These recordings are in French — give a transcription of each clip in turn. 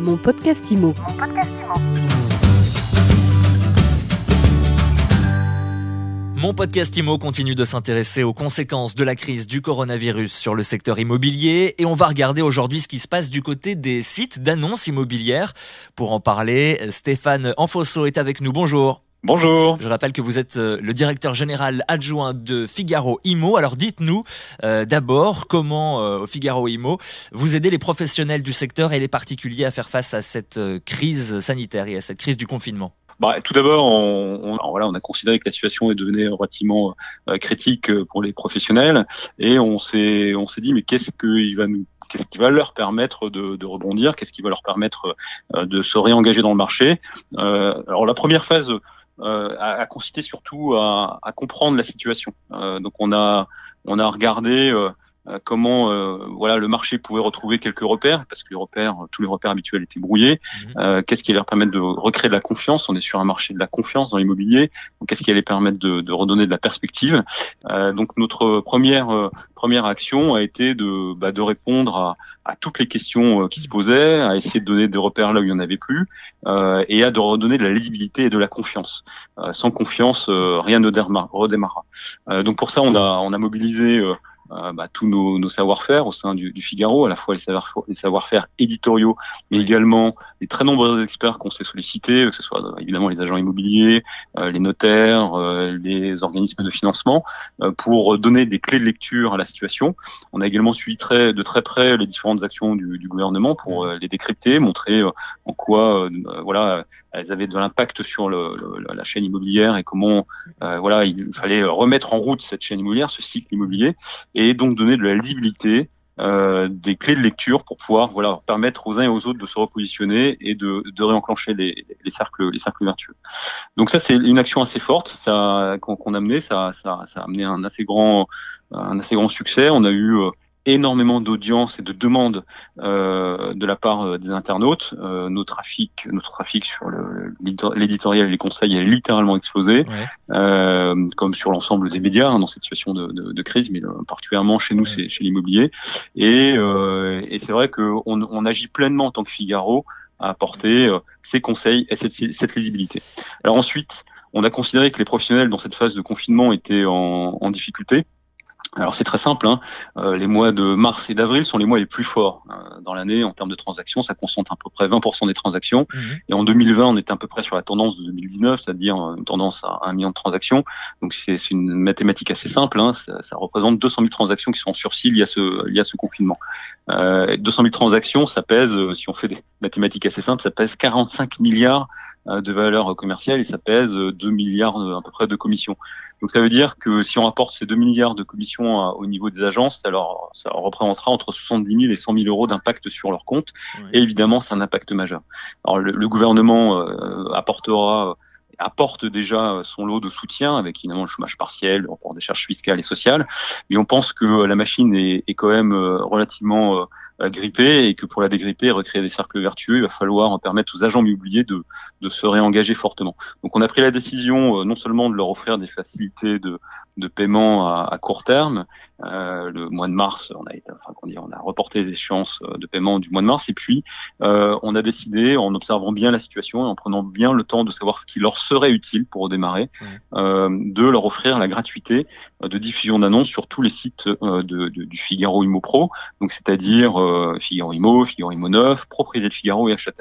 Mon podcast IMO. Mon podcast IMO continue de s'intéresser aux conséquences de la crise du coronavirus sur le secteur immobilier et on va regarder aujourd'hui ce qui se passe du côté des sites d'annonces immobilières. Pour en parler, Stéphane Enfosso est avec nous. Bonjour. Bonjour. Je rappelle que vous êtes euh, le directeur général adjoint de Figaro Imo. Alors dites-nous euh, d'abord comment euh, Figaro Imo vous aidez les professionnels du secteur et les particuliers à faire face à cette crise sanitaire et à cette crise du confinement? Bah, tout d'abord, on, on, voilà, on a considéré que la situation est devenue relativement critique pour les professionnels et on s'est on s'est dit mais qu'est-ce qu'il va nous qu'est-ce qui va leur permettre de, de rebondir, qu'est-ce qui va leur permettre de se réengager dans le marché? alors la première phase euh, à, consisté surtout à, à, comprendre la situation. Euh, donc on a on a regardé euh, comment voilà le marché pouvait retrouver quelques repères parce que les repères tous les repères habituels étaient brouillés mhm. qu'est-ce qui allait leur permettre de recréer de la confiance? On est sur un marché de la confiance dans l'immobilier qu'est-ce qui allait permettre de, de, redonner de la perspective? Donc notre première première action a été de, bah, de répondre à, à, toutes les questions euh, qui se posaient, à essayer de donner des repères là où il n'y en avait plus, euh, et à de redonner de la lisibilité et de la confiance. Euh, sans confiance, euh, rien ne redémarra. donc pour ça, on a, on a mobilisé euh, bah, tous nos, nos savoir-faire au sein du, du, Figaro, à la fois les savoir-faire savoir éditoriaux, mais également les très nombreux experts qu'on s'est sollicités, que ce soit euh, évidemment les agents immobiliers, euh, les notaires, les organismes de financement, pour donner des clés de lecture à la situation. On a également suivi très, de très près les différentes actions du, du gouvernement pour les décrypter, montrer en quoi voilà elles avaient de l'impact sur le, la chaîne immobilière et comment voilà il fallait remettre en route cette chaîne immobilière, ce cycle immobilier donc donner de la lisibilité, euh, des clés de lecture pour pouvoir voilà permettre aux uns et aux autres de se repositionner et de, de réenclencher les, les cercles les cercles vertueux. Donc ça c'est une action assez forte, ça qu'on a mené, ça, ça, ça a amené un assez grand un assez grand succès. On a eu euh, énormément d'audience et de demandes euh, de la part euh, des internautes. Euh, nos trafics, notre trafic sur l'éditorial et les conseils a littéralement explosé, euh, comme sur l'ensemble des médias hein, dans cette situation de, de, de crise, mais euh, particulièrement chez nous, c'est chez l'immobilier. Et, euh, et c'est vrai qu'on on agit pleinement en tant que Figaro à apporter ces conseils et cette, cette lisibilité. Alors ensuite, on a considéré que les professionnels dans cette phase de confinement étaient en, en difficulté. Alors c'est très simple, hein. Euh, les mois de mars et d'avril sont les mois les plus forts euh, dans l'année en termes de transactions, ça concentre à peu près 20% des transactions. Mhm. Et en 2020, on était à peu près sur la tendance de 2019, c'est-à-dire une tendance à un million de transactions. Donc c'est une mathématique assez simple, hein. ça, ça, représente 200 000 transactions qui sont en sursis liées à ce, liées à ce confinement. Euh, 200 000 transactions, ça pèse, euh, si on fait des mathématiques assez simples, ça pèse 45 milliards de valeur commerciale et ça pèse 2 milliards à peu près de commissions. Donc ça veut dire que si on rapporte ces 2 milliards de commissions au niveau des agences, alors ça représentera entre 70 000 et 100 000 euros d'impact sur leur compte. Et évidemment, c'est un impact majeur. Alors le, gouvernement euh, apportera apporte déjà son lot de soutien avec évidemment le chômage partiel, le report des charges fiscales et sociales, mais on pense que la machine est, est quand même euh, relativement euh, gripper et que pour la dégripper, recréer des cercles vertueux, il va falloir permettre aux agents immobiliers de, de se réengager fortement. Donc on a pris la décision non seulement de leur offrir des facilités de, de paiement à, à court terme. Euh, le mois de mars, on a, été, enfin, on, dit, on a reporté les échéances euh, de paiement du mois de mars. Et puis, euh, on a décidé, en observant bien la situation et en prenant bien le temps de savoir ce qui leur serait utile pour redémarrer, euh, de leur offrir la gratuité de diffusion d'annonces sur tous les sites de, de, du Figaro Imo Pro, donc c'est-à-dire Figaro Imo, Figaro Imo 9, propriété de Figaro et etc.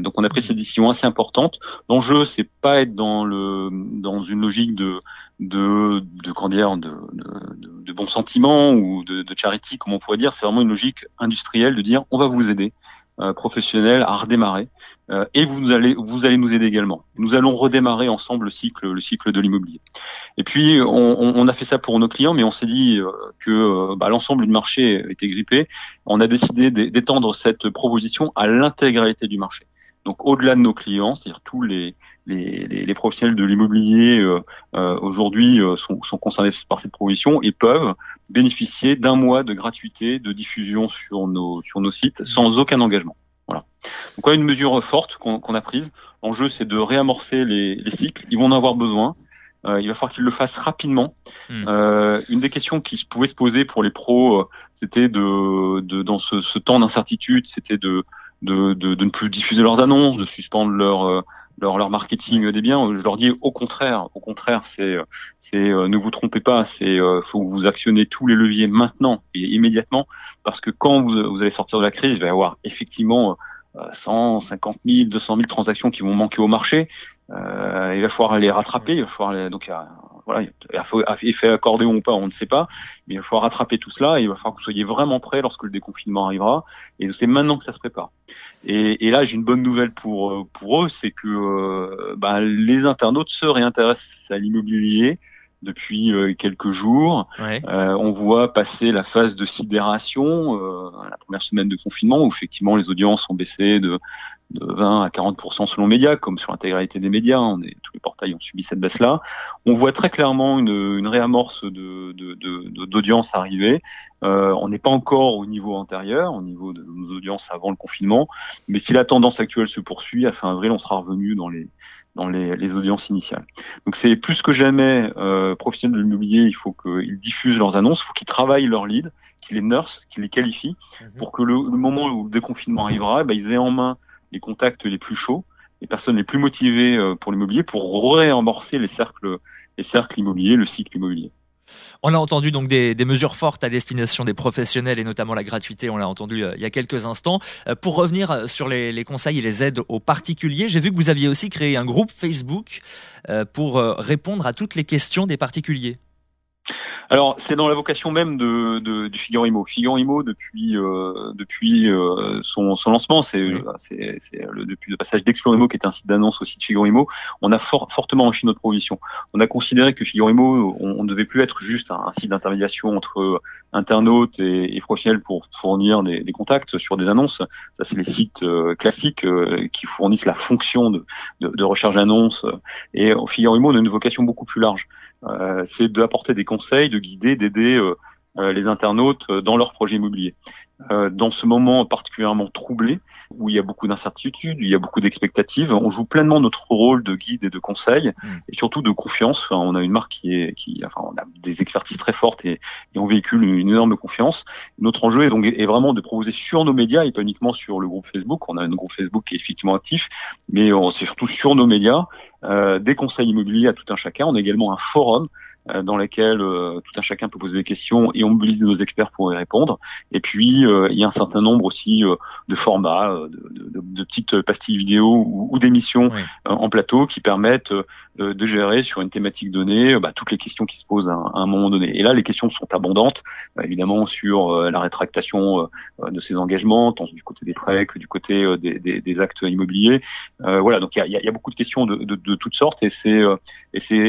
donc, on a pris cette décision assez importante. L'enjeu, c'est pas être dans le dans une logique de de, de, de, de, de bons sentiments ou de, de charity, comme on pourrait dire. C'est vraiment une logique industrielle de dire on va vous aider, euh, professionnel, à redémarrer, euh, et vous allez vous allez nous aider également. Nous allons redémarrer ensemble le cycle le cycle de l'immobilier. Et puis on, on, a fait ça pour nos clients, mais on s'est dit euh, que euh, bah, l'ensemble du marché était grippé. On a décidé d'étendre cette proposition à l'intégralité du marché. Donc au-delà de nos clients, c'est-à-dire tous les, les, les, professionnels de l'immobilier euh, euh, aujourd'hui euh, sont, sont, concernés par cette proposition et peuvent bénéficier d'un mois de gratuité de diffusion sur nos, sur nos sites sans aucun engagement. Voilà. Donc une mesure forte qu'on a prise. L'enjeu c'est de réamorcer les, les, cycles. Ils vont en avoir besoin. il va falloir qu'ils le fassent rapidement. Hmm. une des questions qui pouvait se poser pour les pros, c'était de, de, dans ce, ce temps d'incertitude, c'était de de, de, de, ne plus diffuser leurs annonces, de suspendre leur leur, leur marketing des biens. Je leur dis au contraire, au contraire, c'est c'est ne vous trompez pas, c'est faut que vous actionnez tous les leviers maintenant et immédiatement parce que quand vous, vous allez sortir de la crise, il va y avoir effectivement 150 000, 200 000 transactions qui vont manquer au marché. Euh, il va falloir les rattraper. Il va falloir les, donc voilà, effet accordéon ou pas, on ne sait pas. Mais il va falloir rattraper tout cela. Et il va falloir que vous soyez vraiment prêts lorsque le déconfinement arrivera. Et c'est maintenant que ça se prépare. Et, et là, j'ai une bonne nouvelle pour pour eux, c'est que euh, bah, les internautes se réintéressent à l'immobilier depuis euh, quelques jours. Euh, on voit passer la phase de sidération, euh, la première semaine de confinement, où effectivement les audiences ont baissé de, de 20 à 40 selon médias, comme sur l'intégralité des médias. On est, tous les portails ont subi cette baisse-là. On voit très clairement une, une réamorce de, d'audience de, arriver. Euh, on n'est pas encore au niveau antérieur, au niveau de nos audiences avant le confinement, mais si la tendance actuelle se poursuit, à fin avril, on sera revenu dans les dans les, les audiences initiales. Donc c'est plus que jamais euh, professionnels de l'immobilier, il faut qu'ils diffusent leurs annonces, il faut qu'ils travaillent leurs leads, qu'ils les nurse, qu'ils les qualifient, mhm. pour que le, moment où le déconfinement arrivera, ben, ils aient en main les contacts les plus chauds, les personnes les plus motivées euh, pour l'immobilier, pour réamorcer les cercles, les cercles immobiliers, le cycle immobilier. On a entendu donc des, mesures fortes à destination des professionnels et notamment la gratuité, on l'a entendu euh, il y a quelques instants. Euh, pour revenir sur les, conseils et les aides aux particuliers, j'ai vu que vous aviez aussi créé un groupe Facebook pour répondre à toutes les questions des particuliers. Alors, c'est dans la vocation même de, de, du Figaro Imo. Figaro Imo, depuis, euh, depuis euh, son, son, lancement, c'est le, depuis le passage d'Explore Imo, qui est un site d'annonce au site Figaro Imo, on a fortement enrichi notre proposition. On a considéré que Figaro Imo, on ne devait plus être juste un, site d'intermédiation entre internautes et, et, professionnels pour fournir des, des, contacts sur des annonces. Ça, c'est les sites euh, classiques euh, qui fournissent la fonction de, de, de recherche d'annonces. Et Figaro Imo, on a une vocation beaucoup plus large. C'est d'apporter des conseils, de guider, d'aider euh, euh, les internautes euh, dans leurs projets immobiliers. dans ce moment particulièrement troublé, où il y a beaucoup d'incertitudes, il y a beaucoup d'expectatives, on joue pleinement notre rôle de guide et de conseil, mmh. et surtout de confiance. on a une marque qui est, qui, enfin, on a des expertises très fortes et, et on véhicule une, énorme confiance. Notre enjeu est donc est vraiment de proposer sur nos médias et pas uniquement sur le groupe Facebook. On a un groupe Facebook qui est effectivement actif, mais c'est surtout sur nos médias euh, des conseils immobiliers à tout un chacun. On a également un forum euh, dans lequel euh, tout un chacun peut poser des questions et on mobilise nos experts pour y répondre. Et puis il y a un certain nombre aussi de formats, de, de, de, petites pastilles vidéo ou, ou d'émissions en plateau qui permettent de gérer sur une thématique donnée bah, toutes les questions qui se posent à, un moment donné. Et là, les questions sont abondantes, évidemment sur la rétractation de ces engagements, tant du côté des prêts que du côté des, des, des actes immobiliers. voilà, donc il y a, y a, beaucoup de questions de, de, de toutes sortes et c'est euh,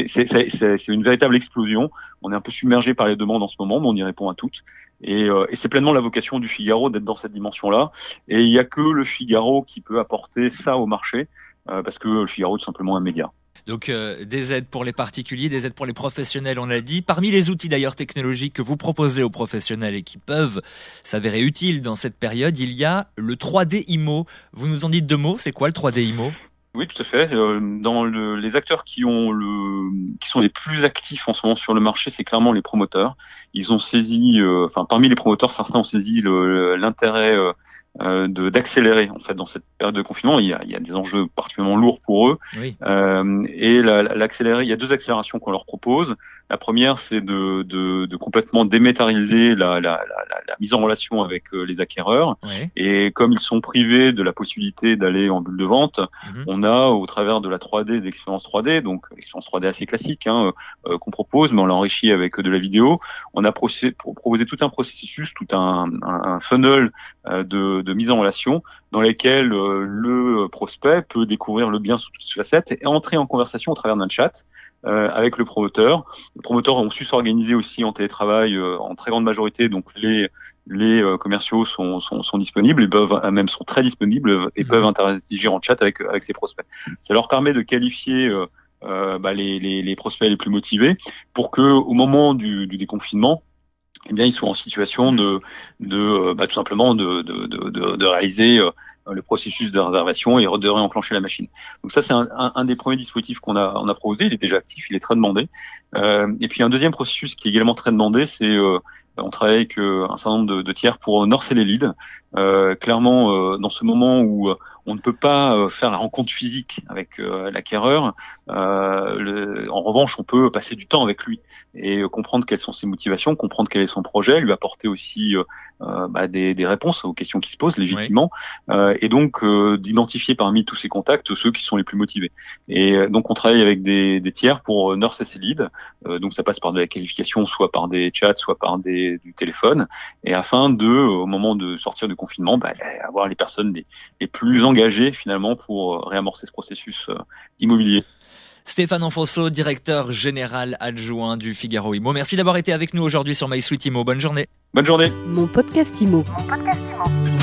c'est une véritable explosion. On est un peu submergé par les demandes en ce moment, mais on y répond à toutes. Et, euh, et c'est pleinement la vocation du Figaro d'être dans cette dimension-là. Et il n'y a que le Figaro qui peut apporter ça au marché, euh, parce que le Figaro est simplement un média. Donc des aides pour les particuliers, des aides pour les professionnels, on l'a dit. Parmi les outils d'ailleurs technologiques que vous proposez aux professionnels et qui peuvent s'avérer utiles dans cette période, il y a le 3D IMO. Vous nous en dites deux mots, c'est quoi le 3D IMO oui, tout à fait. Euh, dans le, les acteurs qui sont les plus actifs en ce moment sur le marché, c'est clairement les promoteurs. Ils ont saisi, euh, enfin parmi les promoteurs, certains ont saisi l'intérêt euh, euh, d'accélérer en fait dans cette période de confinement. Il y a, il y a des enjeux particulièrement lourds pour eux. Euh, et l'accélérer, il y a deux accélérations qu'on leur propose. La première, c'est de, de, de, complètement démétariser la, la, la, la, mise en relation avec euh, les acquéreurs. Et comme ils sont privés de la possibilité d'aller en bulle de vente, mhm. on a au travers de la 3D, d'expérience 3D, donc expérience 3D assez classique hein, euh, qu'on propose, mais on l'enrichit avec de la vidéo. On a proposé tout un processus, tout un, un, un funnel de de mise en relation dans lesquelles euh, le prospect peut découvrir le bien sous toutes ses facettes et entrer en conversation au travers d'un chat euh, avec le promoteur. Les promoteurs ont su s'organiser aussi en télétravail euh, en très grande majorité, donc les les commerciaux sont, sont, sont, disponibles, ils peuvent même sont très disponibles et mmh. peuvent interagir en chat avec avec ces prospects. Ça leur permet de qualifier euh, bah, les, les, les, prospects les plus motivés pour que au moment du, du déconfinement eh bien, ils sont en situation de, de bah, tout simplement de, de, de, de réaliser le processus de réservation et de réenclencher la machine. Donc ça, c'est un, un, des premiers dispositifs qu'on a, on a proposé. Il est déjà actif, il est très demandé. Euh, et puis un deuxième processus qui est également très demandé, c'est euh, on travaille avec euh, un certain nombre de, tiers pour norcer les leads. Euh, clairement, euh, dans ce moment où on ne peut pas faire la rencontre physique avec l'acquéreur, en revanche, on peut passer du temps avec lui et comprendre quelles sont ses motivations, comprendre quel est son projet, lui apporter aussi bah, des, des, réponses aux questions qui se posent légitimement, et donc d'identifier parmi tous ces contacts ceux qui sont les plus motivés. Et donc on travaille avec des, des tiers pour nurser ces leads. donc ça passe par de la qualification, soit par des chats, soit par des du téléphone, et afin de, au moment de sortir du confinement, bah, avoir les personnes les, plus engagées finalement pour euh, réamorcer ce processus euh, immobilier. Stéphane Enfonso, directeur général adjoint du Figaro Imo. Merci d'avoir été avec nous aujourd'hui sur My Sweet Imo. Bonne journée. Bonne journée. Mon podcast Imo. Mon podcast